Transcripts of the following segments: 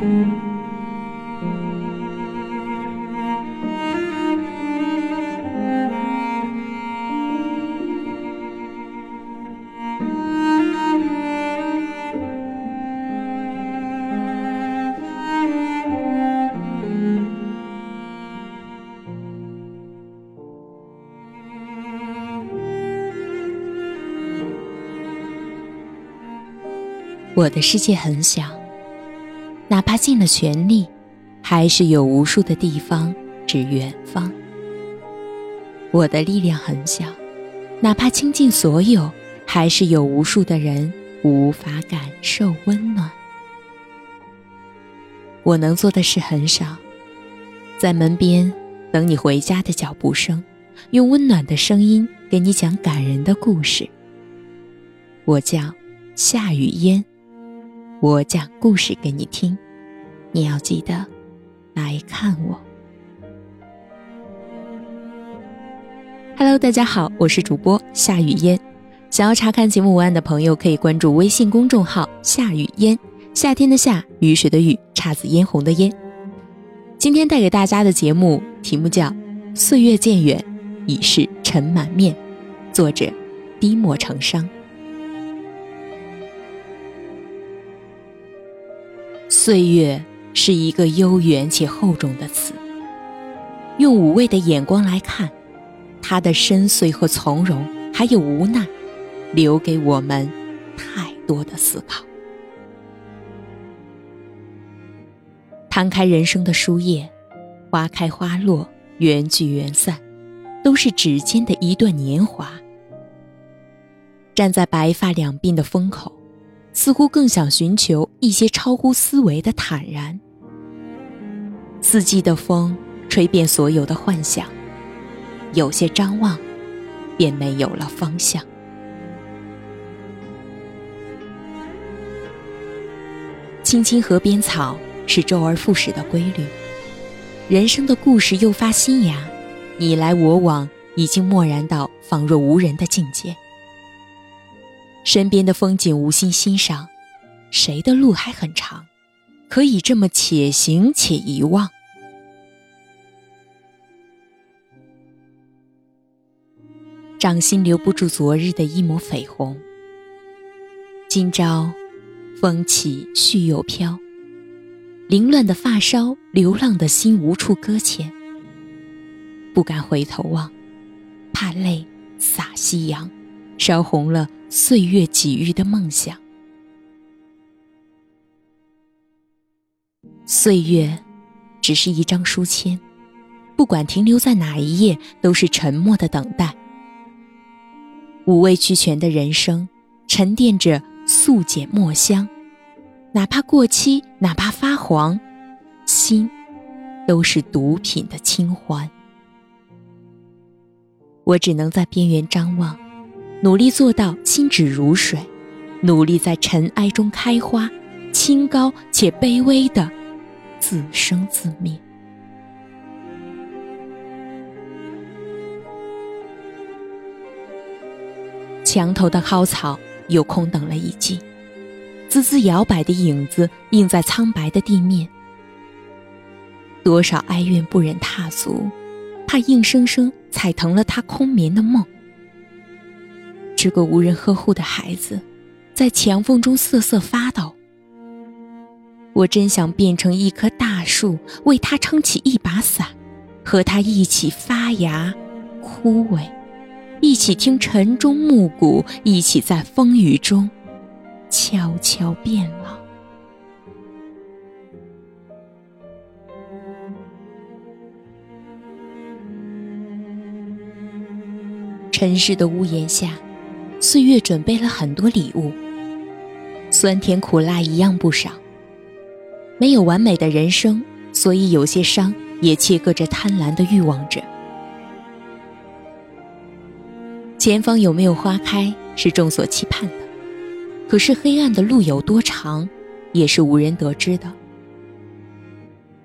我的世界很小，他尽了全力，还是有无数的地方指远方。我的力量很小，哪怕倾尽所有，还是有无数的人无法感受温暖。我能做的事很少，在门边等你回家的脚步声，用温暖的声音给你讲感人的故事。我叫夏雨嫣。我讲故事给你听，你要记得来看我。Hello，大家好，我是主播夏雨嫣。想要查看节目文案的朋友，可以关注微信公众号“夏雨嫣”，夏天的夏，雨水的雨，姹紫嫣红的嫣。今天带给大家的节目题目叫《岁月渐远，已是尘满面》，作者低墨成伤。岁月是一个悠远且厚重的词。用五味的眼光来看，它的深邃和从容，还有无奈，留给我们太多的思考。摊开人生的书页，花开花落，缘聚缘散，都是指尖的一段年华。站在白发两鬓的风口。似乎更想寻求一些超乎思维的坦然。四季的风吹遍所有的幻想，有些张望，便没有了方向。青青河边草是周而复始的规律，人生的故事又发新芽，你来我往，已经漠然到仿若无人的境界。身边的风景无心欣赏，谁的路还很长，可以这么且行且遗忘。掌心留不住昨日的一抹绯红，今朝风起絮又飘，凌乱的发梢，流浪的心无处搁浅，不敢回头望，怕泪洒夕阳，烧红了。岁月给予的梦想，岁月只是一张书签，不管停留在哪一页，都是沉默的等待。五味俱全的人生，沉淀着素简墨香，哪怕过期，哪怕发黄，心都是毒品的清欢。我只能在边缘张望。努力做到心止如水，努力在尘埃中开花，清高且卑微的自生自灭。墙头的蒿草又空等了一季，滋滋摇摆的影子映在苍白的地面。多少哀怨不忍踏足，怕硬生生踩疼了他空眠的梦。是个无人呵护的孩子，在墙缝中瑟瑟发抖。我真想变成一棵大树，为他撑起一把伞，和他一起发芽、枯萎，一起听晨钟暮鼓，一起在风雨中悄悄变老。尘世的屋檐下。岁月准备了很多礼物，酸甜苦辣一样不少。没有完美的人生，所以有些伤也切割着贪婪的欲望着。前方有没有花开，是众所期盼的；可是黑暗的路有多长，也是无人得知的。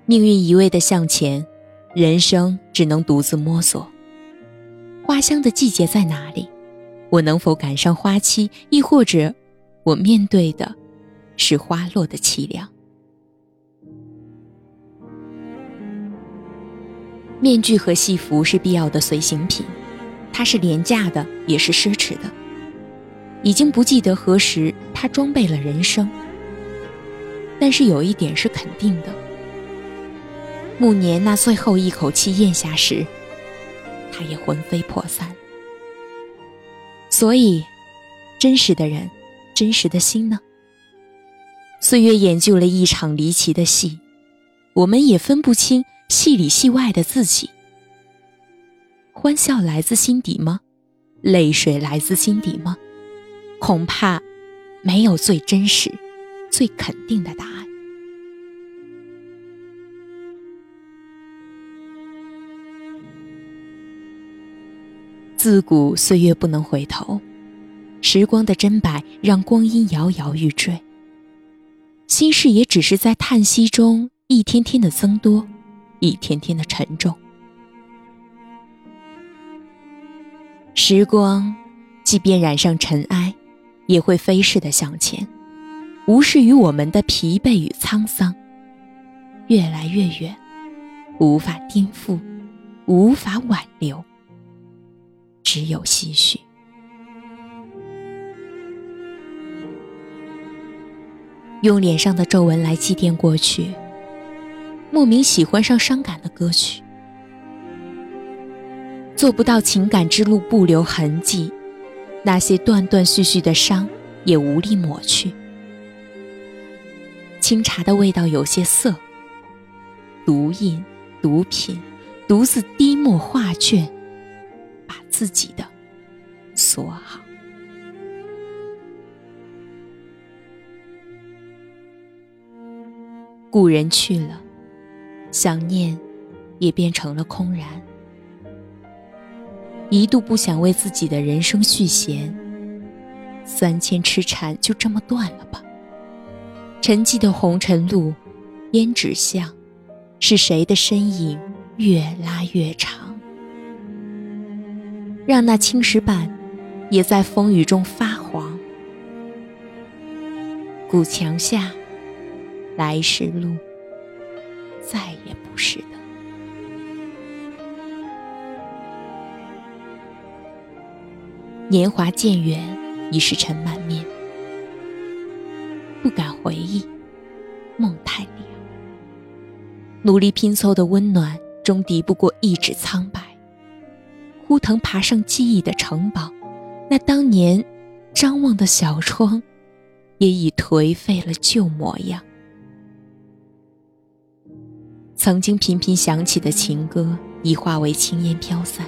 命运一味的向前，人生只能独自摸索。花香的季节在哪里？我能否赶上花期亦或者我面对的是花落的凄凉？面具和戏服是必要的随行品它是廉价的也是奢侈的已经不记得何时它装备了人生。但是有一点是肯定的暮年那最后一口气咽下时它也魂飞魄散。所以，真实的人，真实的心呢？岁月演就了一场离奇的戏，我们也分不清戏里戏外的自己。欢笑来自心底吗？泪水来自心底吗？恐怕没有最真实、最肯定的答案。自古岁月不能回头，时光的真白让光阴摇摇欲坠。心事也只是在叹息中一天天的增多，一天天的沉重。时光，即便染上尘埃。也会飞逝的向前，无视于我们的疲惫与沧桑，越来越远，无法颠覆，无法挽留，只有唏嘘。用脸上的皱纹来祭奠过去，莫名喜欢上伤感的歌曲，做不到情感之路不留痕迹。那些断断续续的伤，也无力抹去。清茶的味道有些涩，毒瘾、毒品，独自滴墨画卷，自己的锁好。故人去了，想念也变成了空然。一度不想为自己的人生续弦，三千痴缠就这么断了吧。沉寂的红尘路，胭脂巷，是谁的身影越拉越长？让那青石板也在风雨中发黄。古墙下，来时路，再也不是的。年华渐远，已是尘满面，不敢回忆，梦太凉。努力拼凑的温暖，终敌不过一纸苍白。枯藤爬上记忆的城堡，那当年张望的小窗，也已颓废了旧模样。曾经频频响起的情歌，已化为青烟飘散。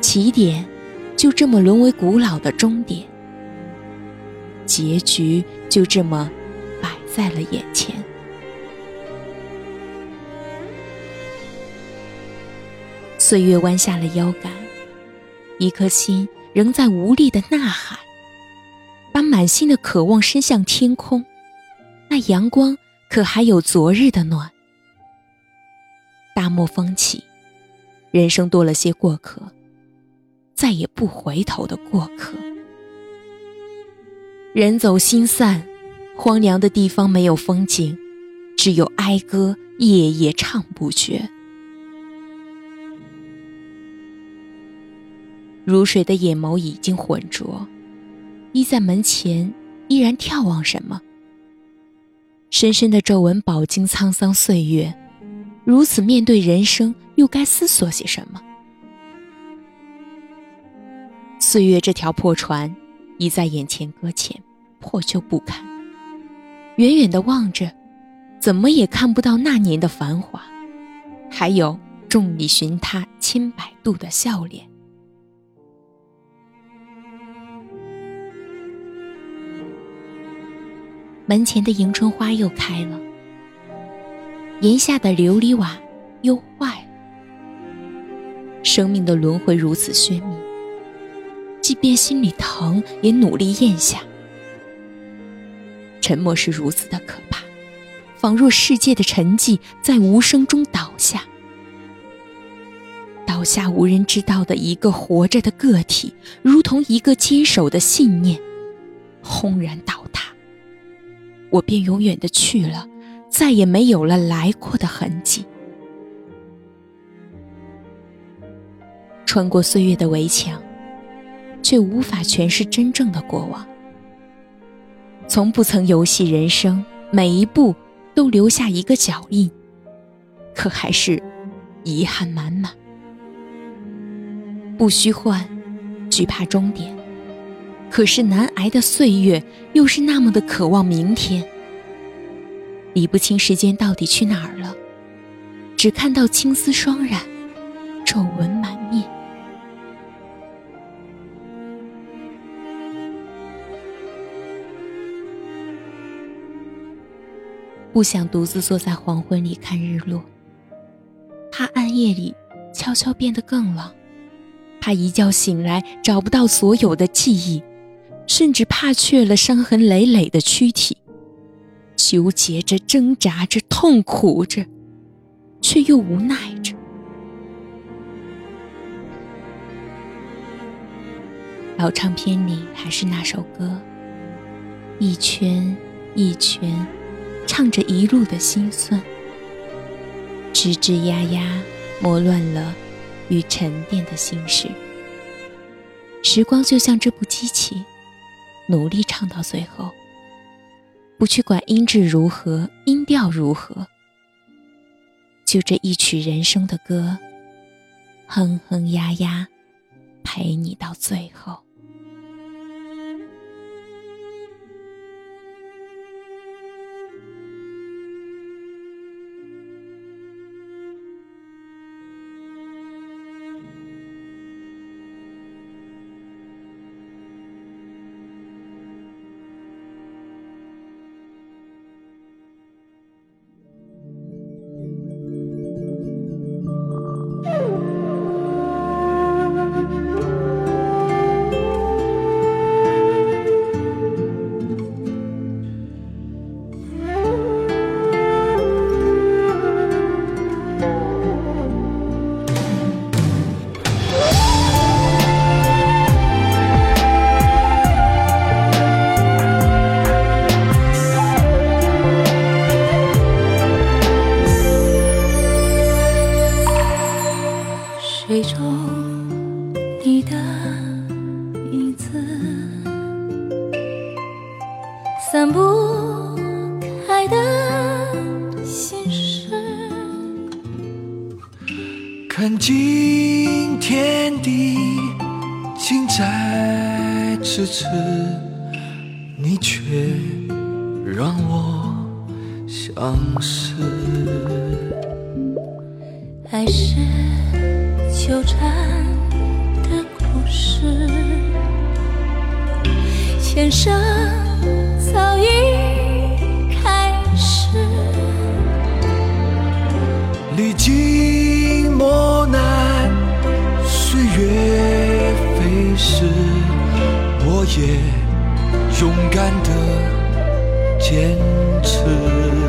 起点。就这么沦为古老的终点，结局就这么摆在了眼前。岁月弯下了腰杆，一颗心仍在无力的呐喊，把满心的渴望伸向天空。那阳光可还有昨日的暖？大漠风起，人生多了些过客。再也不回头的过客，人走心散，荒凉的地方没有风景，只有哀歌夜夜唱不绝。如水的眼眸已经浑浊，依在门前，依然眺望什么？深深的皱纹饱经沧桑岁月，如此面对人生，又该思索些什么？岁月这条破船，已在眼前搁浅，破旧不堪。远远的望着，怎么也看不到那年的繁华，还有众里寻他千百度的笑脸。门前的迎春花又开了，檐下的琉璃瓦又坏了。生命的轮回如此喧密。即便心里疼，也努力咽下。沉默是如此的可怕，仿若世界的沉寂在无声中倒下，倒下无人知道的一个活着的个体，如同一个坚守的信念，轰然倒。我便永远的去了再也没有了来过的痕迹。穿过岁月的围墙却无法诠释真正的过往。从不曾游戏人生每一步都留下一个脚印可还是遗憾满满。不虚幻惧怕终点可是难挨的岁月，又是那么的渴望明天。理不清时间到底去哪儿了，只看到青丝霜染，皱纹满面。不想独自坐在黄昏里看日落，怕暗夜里悄悄变得更冷，怕一觉醒来找不到所有的记忆，甚至怕缺了伤痕累累的躯体。纠结着，挣扎着，痛苦着，却又无奈着。老唱片里还是那首歌，一圈一圈，唱着一路的心酸，吱吱呀呀，磨乱了与沉淀的心事。时光就像这部机器，努力唱到最后。不去管音质如何，音调如何，就这一曲人生的歌，哼哼呀呀，陪你到最后。散不开的心事，看尽天地近在咫尺，你却让我相思。爱是纠缠人生。早已开始，历经磨难，岁月飞逝，我也勇敢的坚持。